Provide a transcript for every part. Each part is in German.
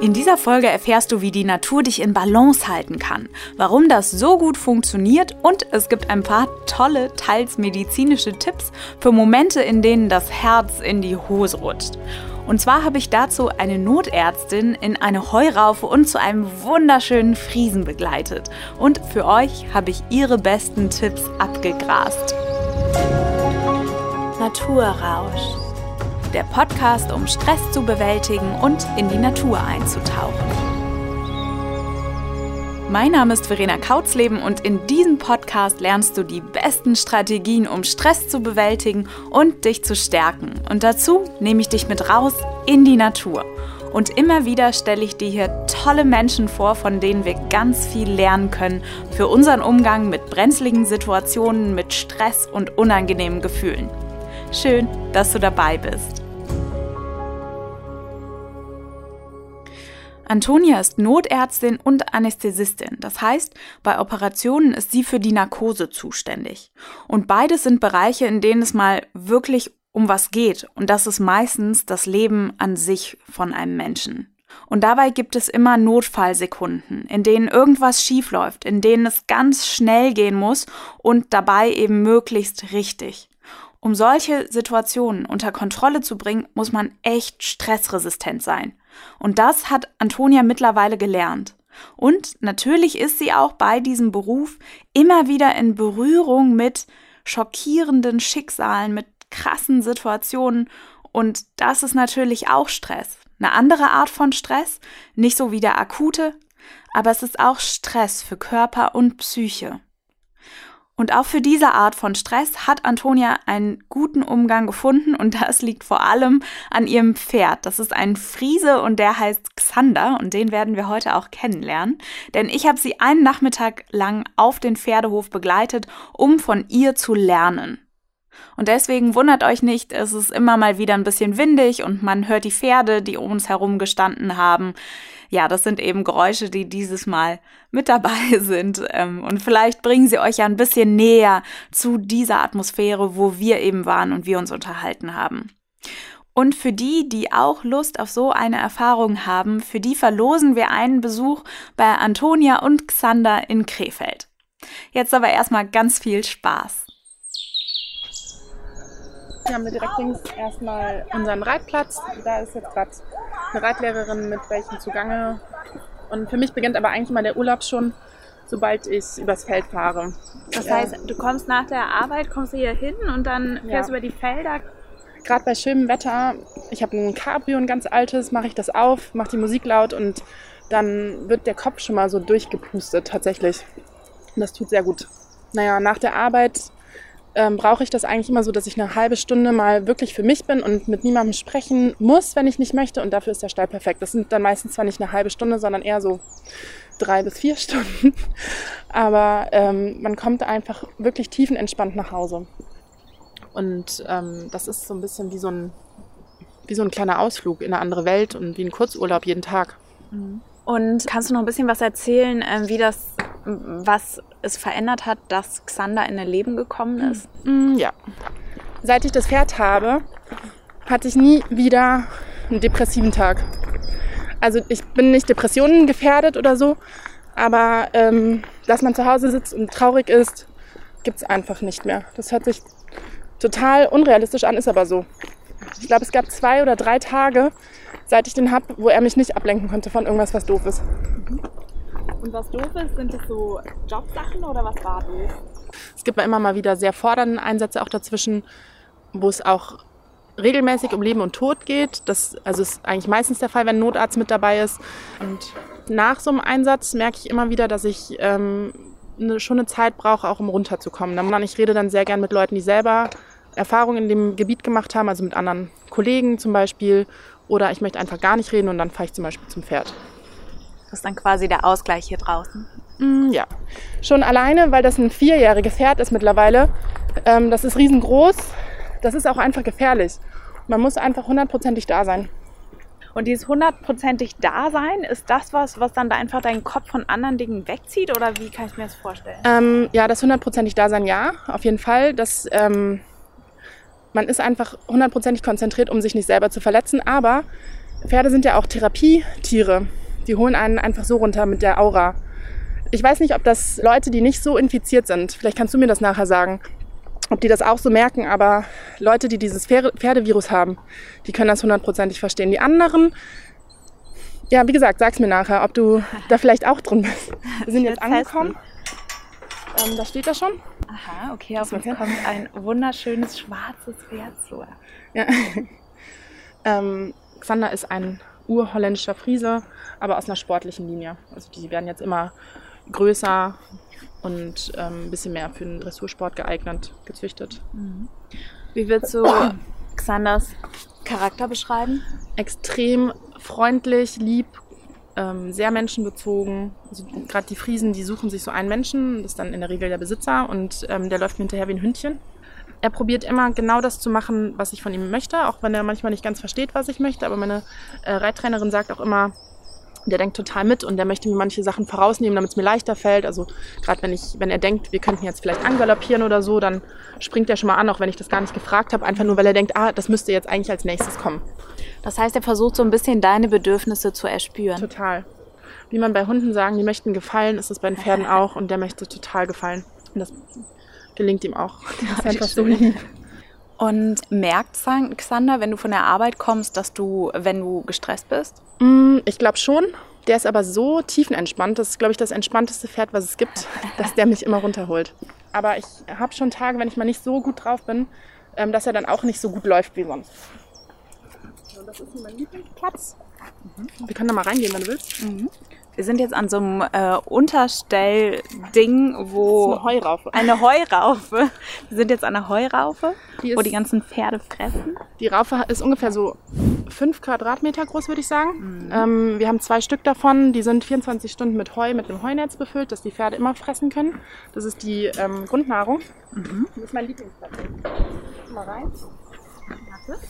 In dieser Folge erfährst du, wie die Natur dich in Balance halten kann, warum das so gut funktioniert und es gibt ein paar tolle, teils medizinische Tipps für Momente, in denen das Herz in die Hose rutscht. Und zwar habe ich dazu eine Notärztin in eine Heuraufe und zu einem wunderschönen Friesen begleitet. Und für euch habe ich ihre besten Tipps abgegrast. Naturrausch der Podcast, um Stress zu bewältigen und in die Natur einzutauchen. Mein Name ist Verena Kautzleben und in diesem Podcast lernst du die besten Strategien, um Stress zu bewältigen und dich zu stärken. Und dazu nehme ich dich mit raus in die Natur. Und immer wieder stelle ich dir hier tolle Menschen vor, von denen wir ganz viel lernen können für unseren Umgang mit brenzligen Situationen, mit Stress und unangenehmen Gefühlen. Schön, dass du dabei bist. Antonia ist Notärztin und Anästhesistin. Das heißt, bei Operationen ist sie für die Narkose zuständig. Und beides sind Bereiche, in denen es mal wirklich um was geht. Und das ist meistens das Leben an sich von einem Menschen. Und dabei gibt es immer Notfallsekunden, in denen irgendwas schiefläuft, in denen es ganz schnell gehen muss und dabei eben möglichst richtig. Um solche Situationen unter Kontrolle zu bringen, muss man echt stressresistent sein. Und das hat Antonia mittlerweile gelernt. Und natürlich ist sie auch bei diesem Beruf immer wieder in Berührung mit schockierenden Schicksalen, mit krassen Situationen. Und das ist natürlich auch Stress. Eine andere Art von Stress, nicht so wie der akute, aber es ist auch Stress für Körper und Psyche. Und auch für diese Art von Stress hat Antonia einen guten Umgang gefunden und das liegt vor allem an ihrem Pferd. Das ist ein Friese und der heißt Xander und den werden wir heute auch kennenlernen. Denn ich habe sie einen Nachmittag lang auf den Pferdehof begleitet, um von ihr zu lernen. Und deswegen wundert euch nicht, es ist immer mal wieder ein bisschen windig und man hört die Pferde, die um uns herum gestanden haben ja, das sind eben Geräusche, die dieses Mal mit dabei sind. Ähm, und vielleicht bringen sie euch ja ein bisschen näher zu dieser Atmosphäre, wo wir eben waren und wir uns unterhalten haben. Und für die, die auch Lust auf so eine Erfahrung haben, für die verlosen wir einen Besuch bei Antonia und Xander in Krefeld. Jetzt aber erstmal ganz viel Spaß. Hier haben wir direkt links erstmal unseren Reitplatz. Da ist jetzt gerade eine Reitlehrerin mit welchen zugange. Und für mich beginnt aber eigentlich immer der Urlaub schon, sobald ich übers Feld fahre. Das ja. heißt, du kommst nach der Arbeit, kommst du hier hin und dann fährst du ja. über die Felder. Gerade bei schönem Wetter, ich habe ein Cabrio, ein ganz altes, mache ich das auf, mache die Musik laut und dann wird der Kopf schon mal so durchgepustet tatsächlich. Und das tut sehr gut. Naja, nach der Arbeit ähm, brauche ich das eigentlich immer so, dass ich eine halbe Stunde mal wirklich für mich bin und mit niemandem sprechen muss, wenn ich nicht möchte. Und dafür ist der Stall perfekt. Das sind dann meistens zwar nicht eine halbe Stunde, sondern eher so drei bis vier Stunden. Aber ähm, man kommt einfach wirklich tiefenentspannt nach Hause. Und ähm, das ist so ein bisschen wie so ein, wie so ein kleiner Ausflug in eine andere Welt und wie ein Kurzurlaub jeden Tag. Mhm. Und kannst du noch ein bisschen was erzählen, äh, wie das, was es verändert hat, dass Xander in dein Leben gekommen ist? Mm, ja. Seit ich das Pferd habe, hatte ich nie wieder einen depressiven Tag. Also ich bin nicht Depressionen gefährdet oder so, aber ähm, dass man zu Hause sitzt und traurig ist, gibt es einfach nicht mehr. Das hört sich total unrealistisch an, ist aber so. Ich glaube, es gab zwei oder drei Tage, seit ich den habe, wo er mich nicht ablenken konnte von irgendwas, was doof ist. Und was doof ist, sind das so Jobsachen oder was war doof? Es gibt immer mal wieder sehr fordernde Einsätze auch dazwischen, wo es auch regelmäßig um Leben und Tod geht. Das also ist eigentlich meistens der Fall, wenn ein Notarzt mit dabei ist. Und nach so einem Einsatz merke ich immer wieder, dass ich ähm, eine, schon eine Zeit brauche, auch um runterzukommen. Ich rede dann sehr gern mit Leuten, die selber Erfahrungen in dem Gebiet gemacht haben, also mit anderen Kollegen zum Beispiel oder ich möchte einfach gar nicht reden und dann fahre ich zum Beispiel zum Pferd. Das ist dann quasi der Ausgleich hier draußen. Mm, ja. Schon alleine, weil das ein vierjähriges Pferd ist mittlerweile. Ähm, das ist riesengroß. Das ist auch einfach gefährlich. Man muss einfach hundertprozentig da sein. Und dieses hundertprozentig Dasein, ist das was, was dann da einfach deinen Kopf von anderen Dingen wegzieht? Oder wie kann ich mir das vorstellen? Ähm, ja, das hundertprozentig Dasein, ja, auf jeden Fall. Das ähm, man ist einfach hundertprozentig konzentriert, um sich nicht selber zu verletzen. Aber Pferde sind ja auch Therapietiere. Die holen einen einfach so runter mit der Aura. Ich weiß nicht, ob das Leute, die nicht so infiziert sind, vielleicht kannst du mir das nachher sagen, ob die das auch so merken, aber Leute, die dieses Pferdevirus haben, die können das hundertprozentig verstehen. Die anderen, ja, wie gesagt, sag's mir nachher, ob du da vielleicht auch drin bist. Wir sind jetzt angekommen. Ähm, da steht das schon. Aha, okay, auf uns kommt ein wunderschönes schwarzes Pferd zu. Ja. ähm, Xander ist ein urholländischer Friese, aber aus einer sportlichen Linie. Also die werden jetzt immer größer und ähm, ein bisschen mehr für den Dressursport geeignet, gezüchtet. Mhm. Wie willst du Xanders Charakter beschreiben? Extrem freundlich, lieb, ähm, sehr menschenbezogen. Also Gerade die Friesen, die suchen sich so einen Menschen, das ist dann in der Regel der Besitzer und ähm, der läuft mir hinterher wie ein Hündchen. Er probiert immer genau das zu machen, was ich von ihm möchte, auch wenn er manchmal nicht ganz versteht, was ich möchte. Aber meine äh, Reittrainerin sagt auch immer, der denkt total mit und der möchte mir manche Sachen vorausnehmen, damit es mir leichter fällt. Also gerade wenn ich, wenn er denkt, wir könnten jetzt vielleicht angaloppieren oder so, dann springt er schon mal an, auch wenn ich das gar nicht gefragt habe, einfach nur weil er denkt, ah, das müsste jetzt eigentlich als nächstes kommen. Das heißt, er versucht so ein bisschen deine Bedürfnisse zu erspüren. Total. Wie man bei Hunden sagen, die möchten gefallen, ist es bei den Pferden auch und der möchte total gefallen. Und das gelingt ihm auch. Der ist einfach so lieb. Und merkt Xander, wenn du von der Arbeit kommst, dass du, wenn du gestresst bist? Mm, ich glaube schon. Der ist aber so tiefenentspannt. Das ist, glaube ich, das entspannteste Pferd, was es gibt, dass der mich immer runterholt. Aber ich habe schon Tage, wenn ich mal nicht so gut drauf bin, ähm, dass er dann auch nicht so gut läuft wie sonst. So, das ist mein Lieblingsplatz. Mhm. Wir können da mal reingehen, wenn du willst. Mhm. Wir sind jetzt an so einem äh, Unterstellding, wo. eine Heuraufe. Eine Heuraufe. Wir sind jetzt an einer Heuraufe, die wo die ganzen Pferde fressen. Die Raufe ist ungefähr so fünf Quadratmeter groß, würde ich sagen. Mhm. Ähm, wir haben zwei Stück davon, die sind 24 Stunden mit Heu, mit einem Heunetz befüllt, dass die Pferde immer fressen können. Das ist die ähm, Grundnahrung. Mhm. Das ist mein Lieblingsplatz. Mal rein. Warte.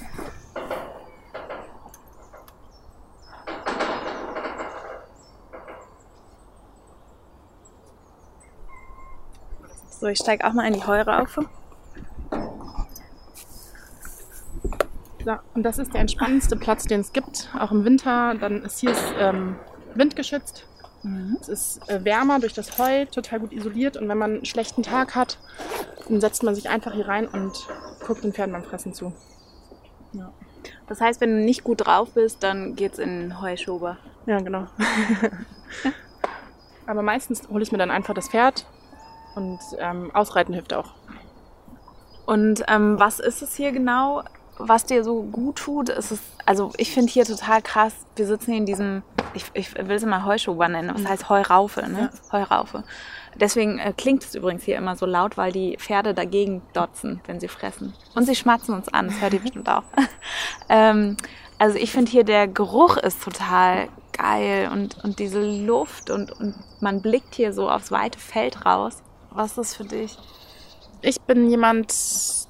So, ich steige auch mal in die Heuraufe. So, und das ist der entspannendste Platz, den es gibt, auch im Winter. Dann ist hier ist, ähm, windgeschützt. Mhm. Es ist äh, wärmer durch das Heu, total gut isoliert. Und wenn man einen schlechten Tag hat, dann setzt man sich einfach hier rein und guckt den Pferden beim Fressen zu. Ja. Das heißt, wenn du nicht gut drauf bist, dann geht's in den Heuschober. Ja, genau. Aber meistens hole ich mir dann einfach das Pferd, und ähm, Ausreiten hilft auch. Und ähm, was ist es hier genau, was dir so gut tut? Ist es, also ich finde hier total krass, wir sitzen hier in diesem, ich, ich will es immer Heuschober nennen, das heißt Heuraufe, ne? Ja. Heuraufe. Deswegen äh, klingt es übrigens hier immer so laut, weil die Pferde dagegen dotzen, wenn sie fressen. Und sie schmatzen uns an, das hört ihr bestimmt auch. ähm, also ich finde hier der Geruch ist total geil und, und diese Luft und, und man blickt hier so aufs weite Feld raus. Was ist das für dich? Ich bin jemand,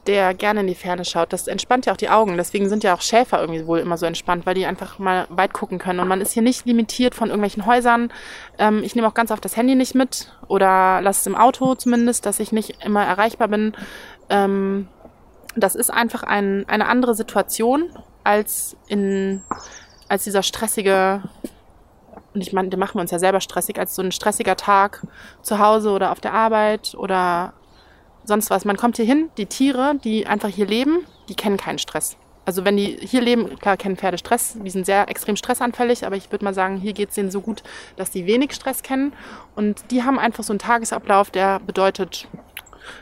der gerne in die Ferne schaut. Das entspannt ja auch die Augen. Deswegen sind ja auch Schäfer irgendwie wohl immer so entspannt, weil die einfach mal weit gucken können. Und man ist hier nicht limitiert von irgendwelchen Häusern. Ähm, ich nehme auch ganz oft das Handy nicht mit oder lasse es im Auto zumindest, dass ich nicht immer erreichbar bin. Ähm, das ist einfach ein, eine andere Situation als in als dieser stressige und ich meine, den machen wir uns ja selber stressig, als so ein stressiger Tag zu Hause oder auf der Arbeit oder sonst was. Man kommt hier hin, die Tiere, die einfach hier leben, die kennen keinen Stress. Also wenn die hier leben, klar kennen Pferde Stress, die sind sehr extrem stressanfällig, aber ich würde mal sagen, hier geht es denen so gut, dass die wenig Stress kennen. Und die haben einfach so einen Tagesablauf, der bedeutet,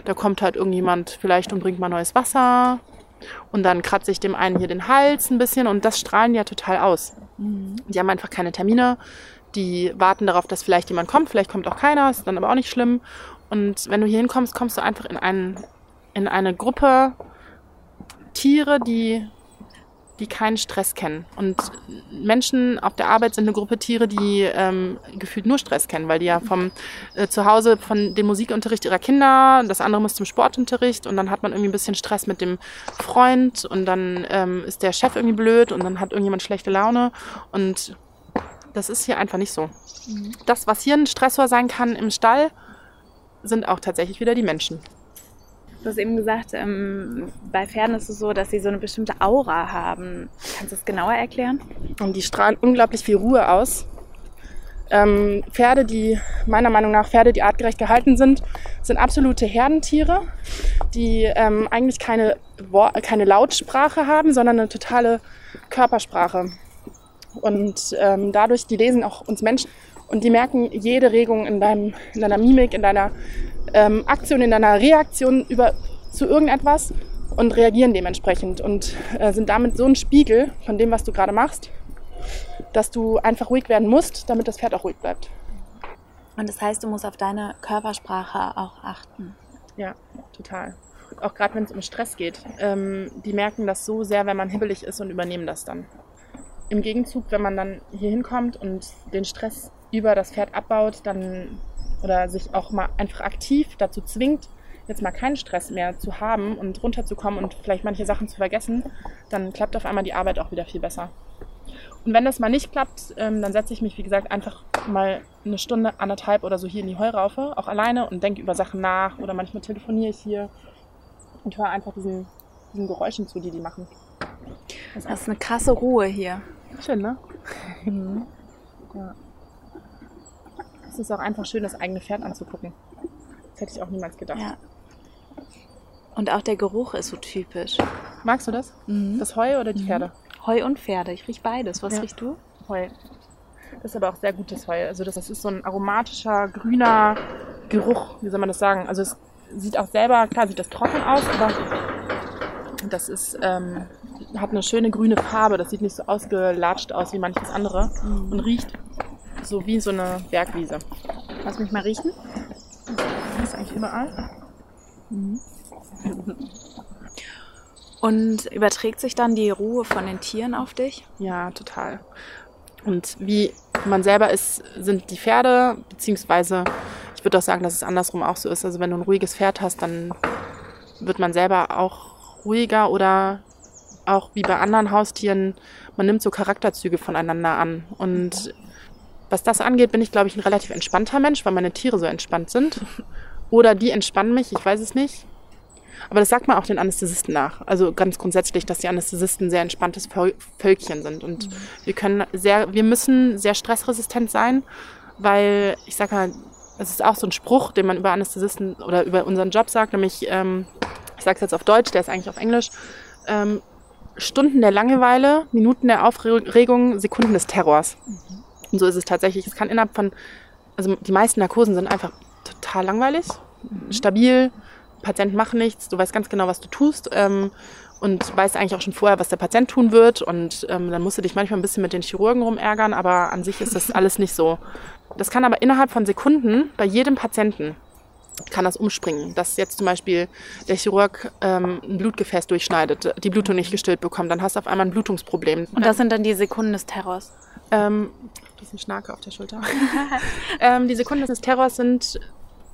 da kommt halt irgendjemand vielleicht und bringt mal neues Wasser. Und dann kratze ich dem einen hier den Hals ein bisschen und das strahlen ja total aus. Mhm. Die haben einfach keine Termine. Die warten darauf, dass vielleicht jemand kommt. Vielleicht kommt auch keiner, ist dann aber auch nicht schlimm. Und wenn du hier hinkommst, kommst du einfach in, einen, in eine Gruppe Tiere, die die keinen Stress kennen. Und Menschen auf der Arbeit sind eine Gruppe Tiere, die ähm, gefühlt nur Stress kennen, weil die ja vom äh, Zuhause von dem Musikunterricht ihrer Kinder, das andere muss zum Sportunterricht und dann hat man irgendwie ein bisschen Stress mit dem Freund und dann ähm, ist der Chef irgendwie blöd und dann hat irgendjemand schlechte Laune und das ist hier einfach nicht so. Mhm. Das, was hier ein Stressor sein kann im Stall, sind auch tatsächlich wieder die Menschen. Du hast eben gesagt, ähm, bei Pferden ist es so, dass sie so eine bestimmte Aura haben. Kannst du das genauer erklären? Und die strahlen unglaublich viel Ruhe aus. Ähm, Pferde, die meiner Meinung nach Pferde, die artgerecht gehalten sind, sind absolute Herdentiere, die ähm, eigentlich keine, keine Lautsprache haben, sondern eine totale Körpersprache. Und ähm, dadurch, die lesen auch uns Menschen und die merken jede Regung in, deinem, in deiner Mimik, in deiner ähm, Aktion, in deiner Reaktion über, zu irgendetwas und reagieren dementsprechend und äh, sind damit so ein Spiegel von dem, was du gerade machst, dass du einfach ruhig werden musst, damit das Pferd auch ruhig bleibt. Und das heißt, du musst auf deine Körpersprache auch achten. Ja, total. Auch gerade wenn es um Stress geht. Ähm, die merken das so sehr, wenn man hibbelig ist und übernehmen das dann. Im Gegenzug, wenn man dann hier hinkommt und den Stress über das Pferd abbaut, dann oder sich auch mal einfach aktiv dazu zwingt, jetzt mal keinen Stress mehr zu haben und runterzukommen und vielleicht manche Sachen zu vergessen, dann klappt auf einmal die Arbeit auch wieder viel besser. Und wenn das mal nicht klappt, ähm, dann setze ich mich, wie gesagt, einfach mal eine Stunde, anderthalb oder so hier in die Heuraufe, auch alleine und denke über Sachen nach oder manchmal telefoniere ich hier und höre einfach diesen, diesen Geräuschen zu, die die machen. Das ist eine krasse Ruhe hier. Schön, ne? Mhm. Ja. Es ist auch einfach schön, das eigene Pferd anzugucken. Das hätte ich auch niemals gedacht. Ja. Und auch der Geruch ist so typisch. Magst du das? Mhm. Das Heu oder die mhm. Pferde? Heu und Pferde. Ich rieche beides. Was ja. riechst du? Heu. Das ist aber auch sehr gutes Heu. Also das, das ist so ein aromatischer, grüner Geruch. Wie soll man das sagen? Also es sieht auch selber, klar sieht das trocken aus, aber das ist, ähm, hat eine schöne grüne Farbe. Das sieht nicht so ausgelatscht aus wie manches andere mhm. und riecht so wie so eine Bergwiese. Lass mich mal riechen. Das ist eigentlich überall. Mhm. Und überträgt sich dann die Ruhe von den Tieren auf dich? Ja, total. Und wie man selber ist, sind die Pferde, beziehungsweise ich würde auch sagen, dass es andersrum auch so ist. Also wenn du ein ruhiges Pferd hast, dann wird man selber auch ruhiger oder auch wie bei anderen Haustieren, man nimmt so Charakterzüge voneinander an. Und was das angeht, bin ich, glaube ich, ein relativ entspannter Mensch, weil meine Tiere so entspannt sind. Oder die entspannen mich, ich weiß es nicht. Aber das sagt man auch den Anästhesisten nach. Also ganz grundsätzlich, dass die Anästhesisten sehr entspanntes Völkchen sind. Und mhm. wir können sehr, wir müssen sehr stressresistent sein, weil ich sage mal, es ist auch so ein Spruch, den man über Anästhesisten oder über unseren Job sagt, nämlich, ähm, ich sage es jetzt auf Deutsch, der ist eigentlich auf Englisch, ähm, Stunden der Langeweile, Minuten der Aufregung, Sekunden des Terrors. Mhm. Und so ist es tatsächlich. Es kann innerhalb von, also die meisten Narkosen sind einfach total langweilig, mhm. stabil, Patienten machen nichts, du weißt ganz genau, was du tust ähm, und weißt eigentlich auch schon vorher, was der Patient tun wird. Und ähm, dann musst du dich manchmal ein bisschen mit den Chirurgen rumärgern, aber an sich ist das alles nicht so. Das kann aber innerhalb von Sekunden bei jedem Patienten kann das umspringen, dass jetzt zum Beispiel der Chirurg ähm, ein Blutgefäß durchschneidet, die Blutung nicht gestillt bekommt, dann hast du auf einmal ein Blutungsproblem. Und das sind dann die Sekunden des Terrors? Ähm, ein Schnarke auf der Schulter. ähm, die Sekunden des Terrors sind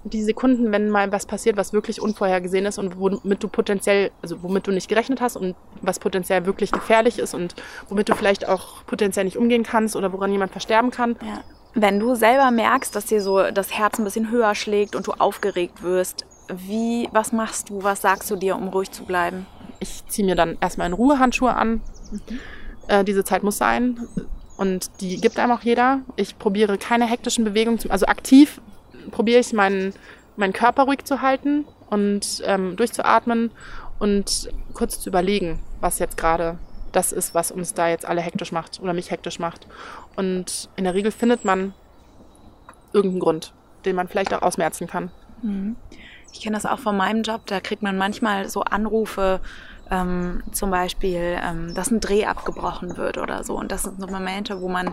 die Sekunden, wenn mal was passiert, was wirklich unvorhergesehen ist und womit du potenziell, also womit du nicht gerechnet hast und was potenziell wirklich gefährlich ist und womit du vielleicht auch potenziell nicht umgehen kannst oder woran jemand versterben kann. Ja. Wenn du selber merkst, dass dir so das Herz ein bisschen höher schlägt und du aufgeregt wirst, wie, was machst du, was sagst du dir, um ruhig zu bleiben? Ich ziehe mir dann erstmal in Ruhehandschuhe an. Mhm. Äh, diese Zeit muss sein. Und die gibt einem auch jeder. Ich probiere keine hektischen Bewegungen, zum, also aktiv probiere ich meinen, meinen Körper ruhig zu halten und ähm, durchzuatmen und kurz zu überlegen, was jetzt gerade das ist, was uns da jetzt alle hektisch macht oder mich hektisch macht. Und in der Regel findet man irgendeinen Grund, den man vielleicht auch ausmerzen kann. Mhm. Ich kenne das auch von meinem Job, da kriegt man manchmal so Anrufe, ähm, zum Beispiel, ähm, dass ein Dreh abgebrochen wird oder so. Und das sind so Momente, wo man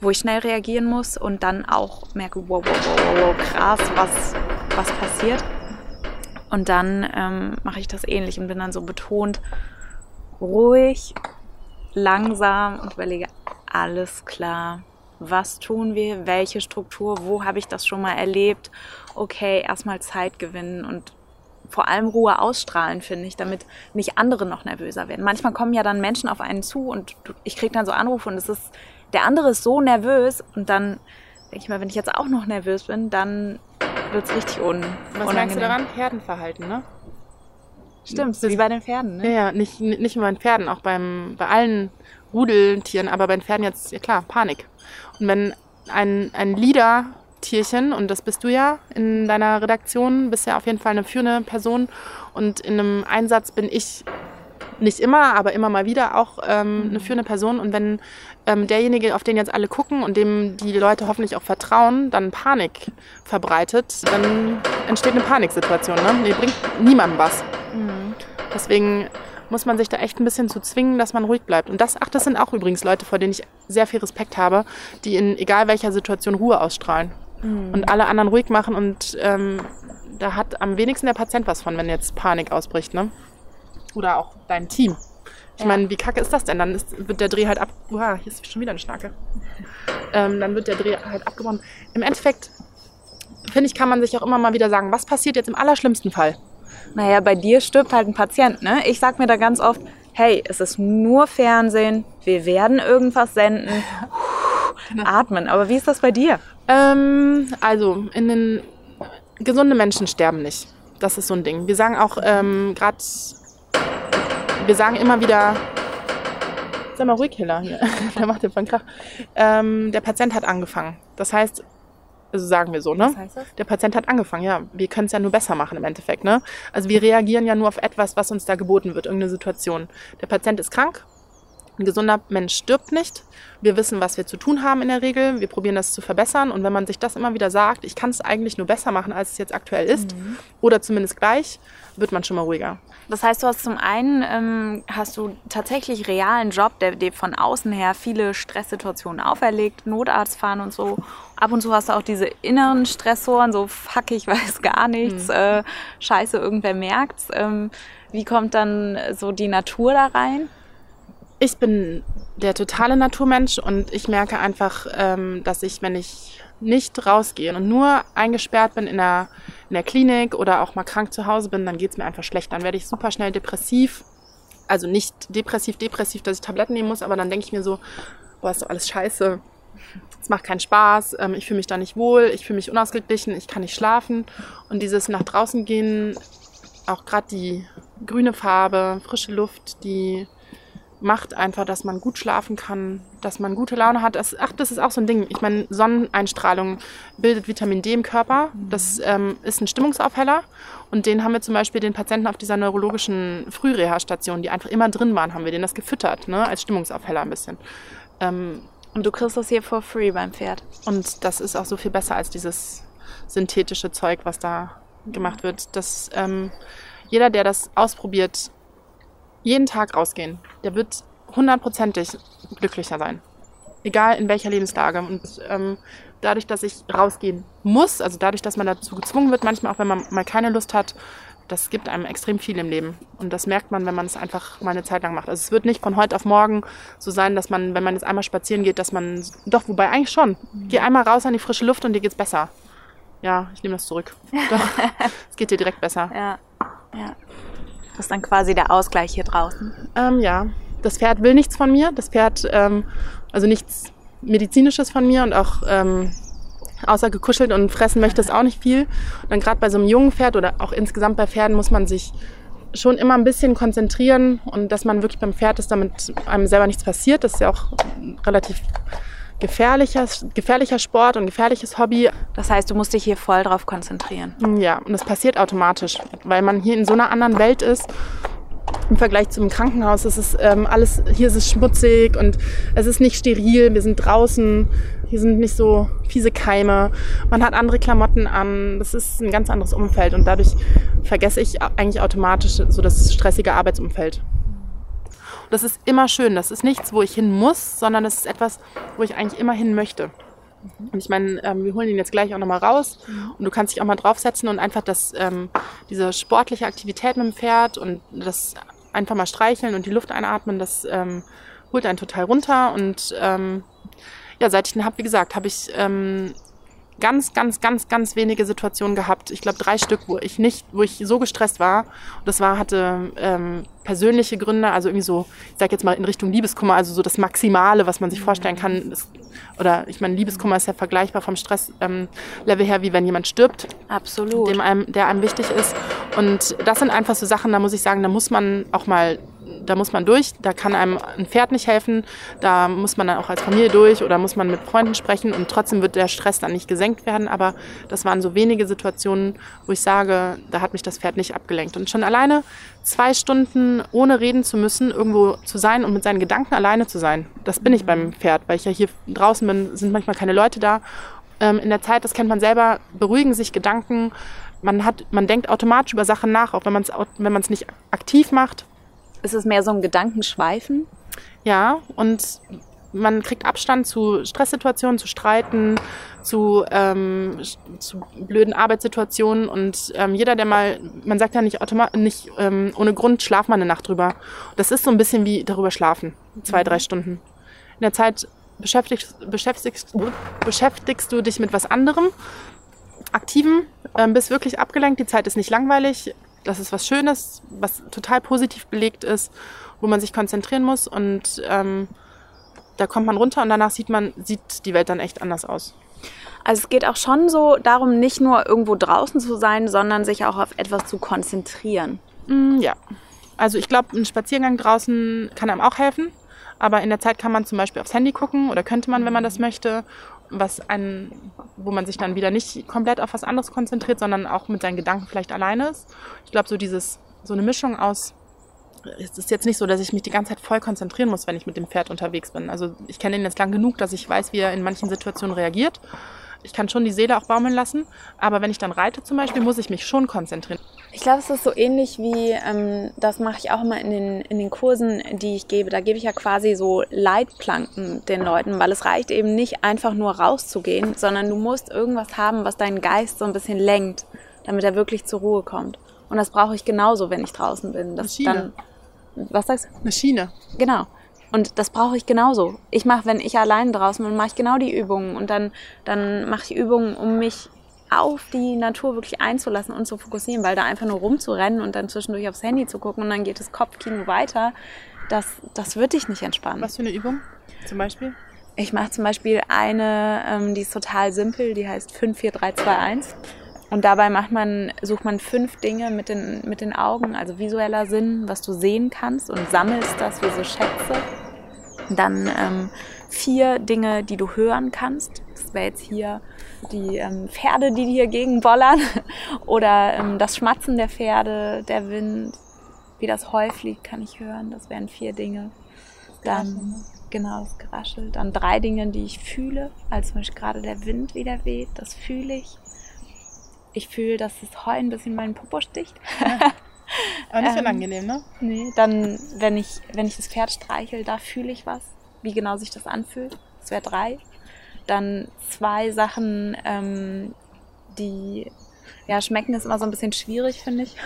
wo ich schnell reagieren muss und dann auch merke, wow, wow, wow, wow, krass, was, was passiert. Und dann ähm, mache ich das ähnlich und bin dann so betont ruhig, langsam und überlege, alles klar, was tun wir, welche Struktur, wo habe ich das schon mal erlebt. Okay, erstmal Zeit gewinnen und vor allem Ruhe ausstrahlen, finde ich, damit nicht andere noch nervöser werden. Manchmal kommen ja dann Menschen auf einen zu und ich kriege dann so Anrufe und es ist der andere ist so nervös und dann denke ich mal, wenn ich jetzt auch noch nervös bin, dann wird es richtig un Was unangenehm. meinst du daran? Herdenverhalten, ne? Stimmt, so wie bei den Pferden, ne? Ja, nicht, nicht nur bei den Pferden, auch beim, bei allen Rudeltieren, aber bei den Pferden jetzt, ja klar, Panik. Und wenn ein, ein Leader-Tierchen, und das bist du ja in deiner Redaktion, bist ja auf jeden Fall eine führende Person und in einem Einsatz bin ich nicht immer, aber immer mal wieder auch ähm, eine führende Person. Und wenn ähm, derjenige, auf den jetzt alle gucken und dem die Leute hoffentlich auch vertrauen, dann Panik verbreitet, dann entsteht eine Paniksituation. Ne? Die bringt niemandem was. Mhm. Deswegen muss man sich da echt ein bisschen zu zwingen, dass man ruhig bleibt. Und das, ach, das sind auch übrigens Leute, vor denen ich sehr viel Respekt habe, die in egal welcher Situation Ruhe ausstrahlen mhm. und alle anderen ruhig machen. Und ähm, da hat am wenigsten der Patient was von, wenn jetzt Panik ausbricht. Ne? Oder auch dein Team. Ich ja. meine, wie kacke ist das denn? Dann ist, wird der Dreh halt ab. Uah, hier ist schon wieder eine Schnacke. Ähm, dann wird der Dreh halt abgebrochen. Im Endeffekt, finde ich, kann man sich auch immer mal wieder sagen, was passiert jetzt im allerschlimmsten Fall? Naja, bei dir stirbt halt ein Patient, ne? Ich sag mir da ganz oft, hey, es ist nur Fernsehen, wir werden irgendwas senden. Genau. Atmen. Aber wie ist das bei dir? Ähm, also, in den gesunde Menschen sterben nicht. Das ist so ein Ding. Wir sagen auch ähm, gerade wir sagen immer wieder, sag mal ruhig, Hiller, hier. der macht den von Krach. Ähm, der Patient hat angefangen. Das heißt, also sagen wir so, ne? Was heißt das? Der Patient hat angefangen, ja. Wir können es ja nur besser machen im Endeffekt, ne? Also wir reagieren ja nur auf etwas, was uns da geboten wird, irgendeine Situation. Der Patient ist krank, ein gesunder Mensch stirbt nicht. Wir wissen, was wir zu tun haben in der Regel. Wir probieren das zu verbessern. Und wenn man sich das immer wieder sagt, ich kann es eigentlich nur besser machen, als es jetzt aktuell ist, mhm. oder zumindest gleich, wird man schon mal ruhiger. Das heißt, du hast zum einen ähm, hast du tatsächlich realen Job, der dir von außen her viele Stresssituationen auferlegt, Notarzt fahren und so. Ab und zu hast du auch diese inneren Stressoren, so fuck, ich weiß gar nichts, mhm. äh, scheiße, irgendwer merkt's. Ähm, wie kommt dann so die Natur da rein? Ich bin der totale Naturmensch und ich merke einfach, ähm, dass ich, wenn ich nicht rausgehe und nur eingesperrt bin in der, in der Klinik oder auch mal krank zu Hause bin, dann geht es mir einfach schlecht. Dann werde ich super schnell depressiv. Also nicht depressiv, depressiv, dass ich Tabletten nehmen muss, aber dann denke ich mir so, boah, ist doch alles scheiße. Es macht keinen Spaß, ähm, ich fühle mich da nicht wohl, ich fühle mich unausgeglichen, ich kann nicht schlafen. Und dieses nach draußen gehen, auch gerade die grüne Farbe, frische Luft, die macht einfach, dass man gut schlafen kann, dass man gute Laune hat. Das, ach, das ist auch so ein Ding. Ich meine, Sonneneinstrahlung bildet Vitamin D im Körper. Das ähm, ist ein Stimmungsaufheller. Und den haben wir zum Beispiel den Patienten auf dieser neurologischen Frühreha-Station, die einfach immer drin waren, haben wir denen das gefüttert, ne, als Stimmungsaufheller ein bisschen. Ähm, und du kriegst das hier for free beim Pferd. Und das ist auch so viel besser als dieses synthetische Zeug, was da gemacht wird. Das, ähm, jeder, der das ausprobiert, jeden Tag rausgehen, der wird hundertprozentig glücklicher sein. Egal in welcher Lebenslage. Und ähm, dadurch, dass ich rausgehen muss, also dadurch, dass man dazu gezwungen wird, manchmal auch wenn man mal keine Lust hat, das gibt einem extrem viel im Leben. Und das merkt man, wenn man es einfach mal eine Zeit lang macht. Also es wird nicht von heute auf morgen so sein, dass man, wenn man jetzt einmal spazieren geht, dass man, doch, wobei eigentlich schon. Geh einmal raus an die frische Luft und dir geht's besser. Ja, ich nehme das zurück. Doch, es geht dir direkt besser. Ja, ja. Das ist dann quasi der Ausgleich hier draußen. Ähm, ja, das Pferd will nichts von mir. Das Pferd, ähm, also nichts Medizinisches von mir und auch ähm, außer gekuschelt und fressen möchte es auch nicht viel. Und dann gerade bei so einem jungen Pferd oder auch insgesamt bei Pferden muss man sich schon immer ein bisschen konzentrieren und dass man wirklich beim Pferd ist, damit einem selber nichts passiert. Das ist ja auch relativ gefährlicher, gefährlicher Sport und gefährliches Hobby. Das heißt, du musst dich hier voll drauf konzentrieren. Ja, und das passiert automatisch, weil man hier in so einer anderen Welt ist. Im Vergleich zum Krankenhaus ist es ähm, alles, hier ist es schmutzig und es ist nicht steril. Wir sind draußen, hier sind nicht so fiese Keime. Man hat andere Klamotten an. Das ist ein ganz anderes Umfeld und dadurch vergesse ich eigentlich automatisch so das stressige Arbeitsumfeld das ist immer schön. Das ist nichts, wo ich hin muss, sondern das ist etwas, wo ich eigentlich immer hin möchte. Und ich meine, ähm, wir holen ihn jetzt gleich auch nochmal raus und du kannst dich auch mal draufsetzen und einfach das, ähm, diese sportliche Aktivität mit dem Pferd und das einfach mal streicheln und die Luft einatmen, das ähm, holt einen total runter. Und ähm, ja, seit ich ihn habe, wie gesagt, habe ich ähm, ganz, ganz, ganz, ganz wenige Situationen gehabt. Ich glaube drei Stück, wo ich nicht, wo ich so gestresst war. Und das war, hatte ähm, persönliche Gründe, also irgendwie so, ich sag jetzt mal in Richtung Liebeskummer, also so das Maximale, was man sich vorstellen kann. Das, oder ich meine, Liebeskummer ist ja vergleichbar vom Stresslevel ähm, her, wie wenn jemand stirbt. Absolut. Dem einem, der einem wichtig ist. Und das sind einfach so Sachen, da muss ich sagen, da muss man auch mal da muss man durch, da kann einem ein Pferd nicht helfen, da muss man dann auch als Familie durch oder muss man mit Freunden sprechen und trotzdem wird der Stress dann nicht gesenkt werden. Aber das waren so wenige Situationen, wo ich sage, da hat mich das Pferd nicht abgelenkt. Und schon alleine zwei Stunden ohne reden zu müssen, irgendwo zu sein und mit seinen Gedanken alleine zu sein, das bin ich beim Pferd, weil ich ja hier draußen bin, sind manchmal keine Leute da. Ähm, in der Zeit, das kennt man selber, beruhigen sich Gedanken. Man, hat, man denkt automatisch über Sachen nach, auch wenn man es wenn nicht aktiv macht ist es mehr so ein Gedankenschweifen? Ja, und man kriegt Abstand zu Stresssituationen, zu Streiten, zu, ähm, zu blöden Arbeitssituationen und ähm, jeder, der mal, man sagt ja nicht, automatisch, nicht ähm, ohne Grund, schlaf mal eine Nacht drüber. Das ist so ein bisschen wie darüber schlafen, zwei, drei Stunden. In der Zeit beschäftigst, beschäftigst, beschäftigst du dich mit was anderem, Aktivem, ähm, bist wirklich abgelenkt, die Zeit ist nicht langweilig, das ist was Schönes, was total positiv belegt ist, wo man sich konzentrieren muss und ähm, da kommt man runter und danach sieht man, sieht die Welt dann echt anders aus. Also es geht auch schon so darum, nicht nur irgendwo draußen zu sein, sondern sich auch auf etwas zu konzentrieren. Mm, ja. Also ich glaube, ein Spaziergang draußen kann einem auch helfen. Aber in der Zeit kann man zum Beispiel aufs Handy gucken oder könnte man, wenn man das möchte was einen, wo man sich dann wieder nicht komplett auf was anderes konzentriert, sondern auch mit seinen Gedanken vielleicht alleine ist. Ich glaube, so dieses, so eine Mischung aus, es ist jetzt nicht so, dass ich mich die ganze Zeit voll konzentrieren muss, wenn ich mit dem Pferd unterwegs bin. Also ich kenne ihn jetzt lang genug, dass ich weiß, wie er in manchen Situationen reagiert. Ich kann schon die Seele auch baumeln lassen, aber wenn ich dann reite zum Beispiel, muss ich mich schon konzentrieren. Ich glaube, es ist so ähnlich wie, ähm, das mache ich auch immer in den, in den Kursen, die ich gebe. Da gebe ich ja quasi so Leitplanken den Leuten, weil es reicht eben nicht einfach nur rauszugehen, sondern du musst irgendwas haben, was deinen Geist so ein bisschen lenkt, damit er wirklich zur Ruhe kommt. Und das brauche ich genauso, wenn ich draußen bin. Das Maschine. Dann, was sagst du? Maschine. Genau. Und das brauche ich genauso. Ich mache, wenn ich allein draußen bin, mache ich genau die Übungen. Und dann, dann mache ich Übungen, um mich auf die Natur wirklich einzulassen und zu fokussieren, weil da einfach nur rumzurennen und dann zwischendurch aufs Handy zu gucken und dann geht das Kopfkino weiter, das, das wird dich nicht entspannen. Was für eine Übung zum Beispiel? Ich mache zum Beispiel eine, ähm, die ist total simpel, die heißt 54321. Und dabei macht man, sucht man fünf Dinge mit den, mit den Augen, also visueller Sinn, was du sehen kannst und sammelst das wie so Schätze. Dann ähm, vier Dinge, die du hören kannst. Das wäre jetzt hier die ähm, Pferde, die hier gegenbollern oder ähm, das Schmatzen der Pferde, der Wind, wie das Heu fliegt, kann ich hören. Das wären vier Dinge. Dann genau das Geraschel. Dann drei Dinge, die ich fühle, als zum Beispiel gerade der Wind wieder weht, das fühle ich. Ich fühle, dass das Heu ein bisschen meinen Popo sticht. Ja. Aber nicht ähm, unangenehm, ne? Nee, dann, wenn ich, wenn ich das Pferd streichel, da fühle ich was, wie genau sich das anfühlt. Das wäre drei. Dann zwei Sachen, ähm, die, ja, schmecken ist immer so ein bisschen schwierig, finde ich.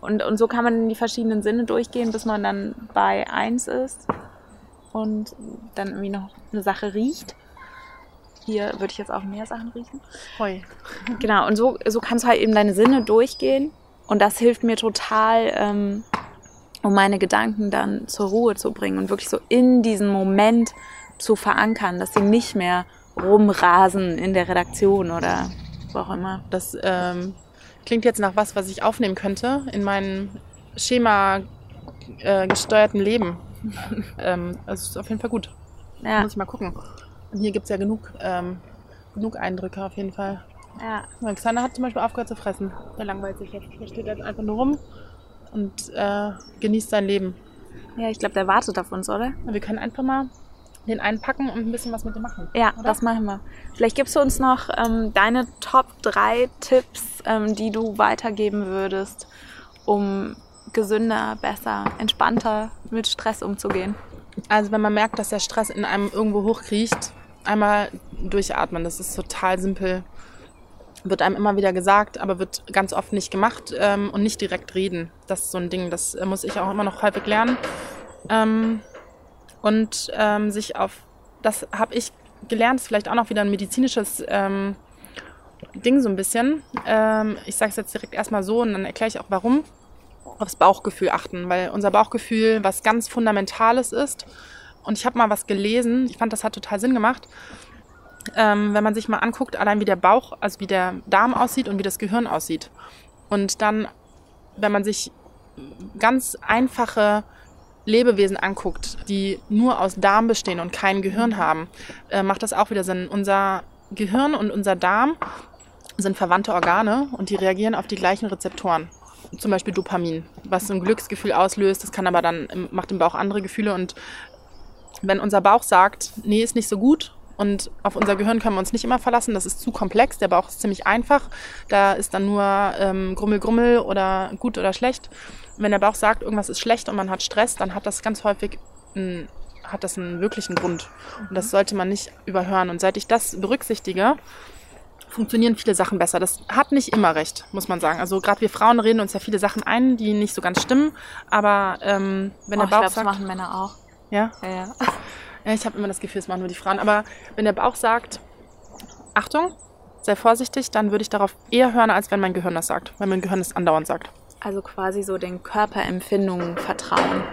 Und, und so kann man in die verschiedenen Sinne durchgehen, bis man dann bei eins ist und dann irgendwie noch eine Sache riecht. Hier würde ich jetzt auch mehr Sachen riechen. Heu. Genau, und so, so kannst du halt eben deine Sinne durchgehen. Und das hilft mir total, ähm, um meine Gedanken dann zur Ruhe zu bringen und wirklich so in diesen Moment zu verankern, dass sie nicht mehr rumrasen in der Redaktion oder wo auch immer. Das ähm, klingt jetzt nach was, was ich aufnehmen könnte in meinem Schema äh, gesteuerten Leben. ähm, also ist auf jeden Fall gut. Ja. Muss ich mal gucken. Und hier gibt es ja genug, ähm, genug Eindrücke auf jeden Fall. Ja. Alexander hat zum Beispiel aufgehört zu fressen. Der langweilt sich jetzt. Der steht jetzt einfach nur rum und äh, genießt sein Leben. Ja, ich glaube, der wartet auf uns, oder? Wir können einfach mal den einpacken und ein bisschen was mit dem machen. Ja, oder? das machen wir. Vielleicht gibst du uns noch ähm, deine Top 3 Tipps, ähm, die du weitergeben würdest, um gesünder, besser, entspannter mit Stress umzugehen. Also wenn man merkt, dass der Stress in einem irgendwo hochkriecht, einmal durchatmen. Das ist total simpel. Wird einem immer wieder gesagt, aber wird ganz oft nicht gemacht ähm, und nicht direkt reden. Das ist so ein Ding, das äh, muss ich auch immer noch häufig lernen. Ähm, und ähm, sich auf, das habe ich gelernt, ist vielleicht auch noch wieder ein medizinisches ähm, Ding so ein bisschen. Ähm, ich sage es jetzt direkt erstmal so und dann erkläre ich auch warum. Aufs Bauchgefühl achten, weil unser Bauchgefühl was ganz Fundamentales ist. Und ich habe mal was gelesen, ich fand, das hat total Sinn gemacht. Ähm, wenn man sich mal anguckt, allein wie der Bauch, also wie der Darm aussieht und wie das Gehirn aussieht. Und dann, wenn man sich ganz einfache Lebewesen anguckt, die nur aus Darm bestehen und kein Gehirn haben, äh, macht das auch wieder Sinn. Unser Gehirn und unser Darm sind verwandte Organe und die reagieren auf die gleichen Rezeptoren. Zum Beispiel Dopamin, was ein Glücksgefühl auslöst. Das kann aber dann, macht im Bauch andere Gefühle. Und wenn unser Bauch sagt, nee, ist nicht so gut und auf unser Gehirn können wir uns nicht immer verlassen, das ist zu komplex, der Bauch ist ziemlich einfach, da ist dann nur ähm, Grummel, Grummel oder gut oder schlecht. wenn der Bauch sagt, irgendwas ist schlecht und man hat Stress, dann hat das ganz häufig ein, hat das einen wirklichen Grund. Und das sollte man nicht überhören. Und seit ich das berücksichtige, funktionieren viele Sachen besser. Das hat nicht immer recht, muss man sagen. Also gerade wir Frauen reden uns ja viele Sachen ein, die nicht so ganz stimmen. Aber ähm, wenn oh, der Bauch ich glaub, sagt, das machen Männer auch. Ja, Ja, ja. ja ich habe immer das Gefühl, es machen nur die Frauen. Aber wenn der Bauch sagt, Achtung, sei vorsichtig, dann würde ich darauf eher hören, als wenn mein Gehirn das sagt. Wenn mein Gehirn es andauernd sagt. Also quasi so den Körperempfindungen vertrauen.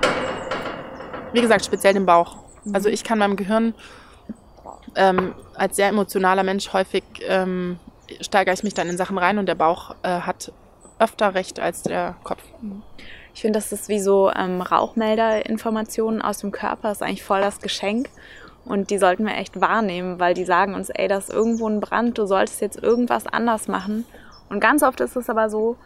Wie gesagt, speziell dem Bauch. Also ich kann meinem Gehirn ähm, als sehr emotionaler Mensch häufig ähm, steigere ich mich dann in Sachen rein und der Bauch äh, hat öfter recht als der Kopf. Ich finde, das ist wie so ähm, Rauchmelder-Informationen aus dem Körper. Ist eigentlich voll das Geschenk. Und die sollten wir echt wahrnehmen, weil die sagen uns, ey, da ist irgendwo ein Brand, du solltest jetzt irgendwas anders machen. Und ganz oft ist es aber so,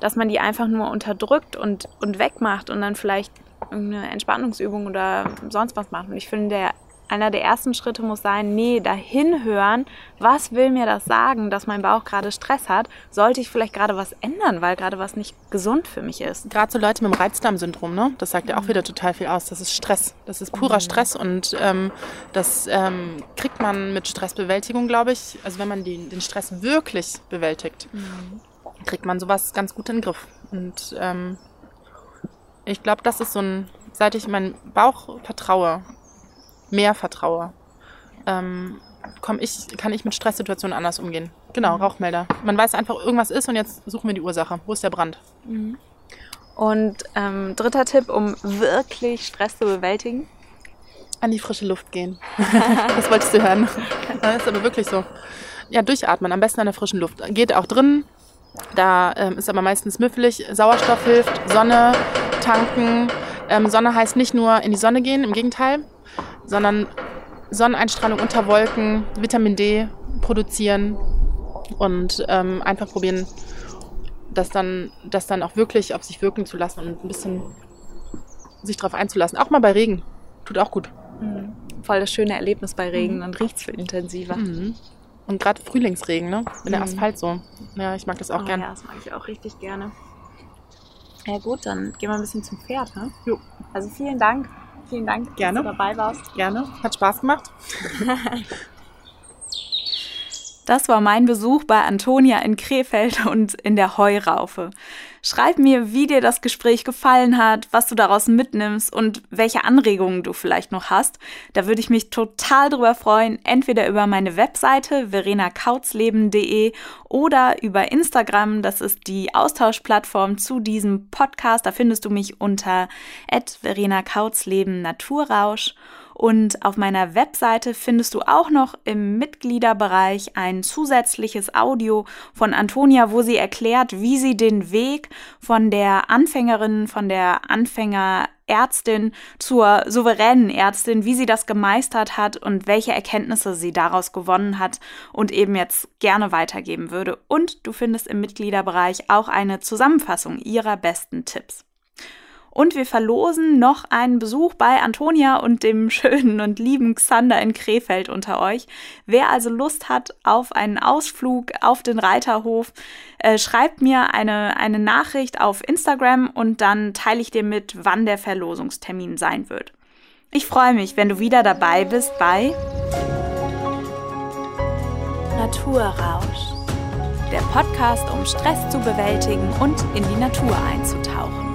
dass man die einfach nur unterdrückt und, und wegmacht und dann vielleicht irgendeine Entspannungsübung oder sonst was macht. Und ich finde, der, einer der ersten Schritte muss sein, nee, dahin hören, was will mir das sagen, dass mein Bauch gerade Stress hat? Sollte ich vielleicht gerade was ändern, weil gerade was nicht gesund für mich ist? Gerade so Leute mit dem Reizdarmsyndrom, ne? das sagt ja auch wieder total viel aus. Das ist Stress. Das ist purer Stress und ähm, das ähm, kriegt man mit Stressbewältigung, glaube ich. Also wenn man die, den Stress wirklich bewältigt, kriegt man sowas ganz gut in den Griff. Und ähm, ich glaube, das ist so ein, seit ich meinem Bauch vertraue, mehr vertraue, ähm, komm ich, kann ich mit Stresssituationen anders umgehen. Genau, Rauchmelder. Man weiß einfach, irgendwas ist und jetzt suchen wir die Ursache. Wo ist der Brand? Und ähm, dritter Tipp, um wirklich Stress zu bewältigen. An die frische Luft gehen. das wolltest du hören. Das ist aber wirklich so. Ja, durchatmen, am besten an der frischen Luft. Geht auch drin. Da ähm, ist aber meistens müffelig. Sauerstoff hilft, Sonne, tanken. Ähm, Sonne heißt nicht nur in die Sonne gehen, im Gegenteil, sondern Sonneneinstrahlung unter Wolken, Vitamin D produzieren und ähm, einfach probieren, das dann, das dann auch wirklich auf sich wirken zu lassen und ein bisschen sich darauf einzulassen. Auch mal bei Regen. Tut auch gut. Voll das schöne Erlebnis bei Regen, dann riecht es viel intensiver. Mhm. Und gerade Frühlingsregen, ne? Wenn der Mhm. Asphalt so. Ja, ich mag das auch Oh gern. Ja, das mag ich auch richtig gerne. Ja gut, dann gehen wir ein bisschen zum Pferd. Ne? Jo. Also vielen Dank. Vielen Dank, Gerne. dass du dabei warst. Gerne. Hat Spaß gemacht. Das war mein Besuch bei Antonia in Krefeld und in der Heuraufe. Schreib mir, wie dir das Gespräch gefallen hat, was du daraus mitnimmst und welche Anregungen du vielleicht noch hast. Da würde ich mich total drüber freuen, entweder über meine Webseite verenakautzleben.de oder über Instagram. Das ist die Austauschplattform zu diesem Podcast. Da findest du mich unter @verenakautzleben Naturrausch. Und auf meiner Webseite findest du auch noch im Mitgliederbereich ein zusätzliches Audio von Antonia, wo sie erklärt, wie sie den Weg von der Anfängerin, von der Anfängerärztin zur souveränen Ärztin, wie sie das gemeistert hat und welche Erkenntnisse sie daraus gewonnen hat und eben jetzt gerne weitergeben würde. Und du findest im Mitgliederbereich auch eine Zusammenfassung ihrer besten Tipps. Und wir verlosen noch einen Besuch bei Antonia und dem schönen und lieben Xander in Krefeld unter euch. Wer also Lust hat auf einen Ausflug auf den Reiterhof, äh, schreibt mir eine, eine Nachricht auf Instagram und dann teile ich dir mit, wann der Verlosungstermin sein wird. Ich freue mich, wenn du wieder dabei bist bei Naturrausch. Der Podcast, um Stress zu bewältigen und in die Natur einzutauchen.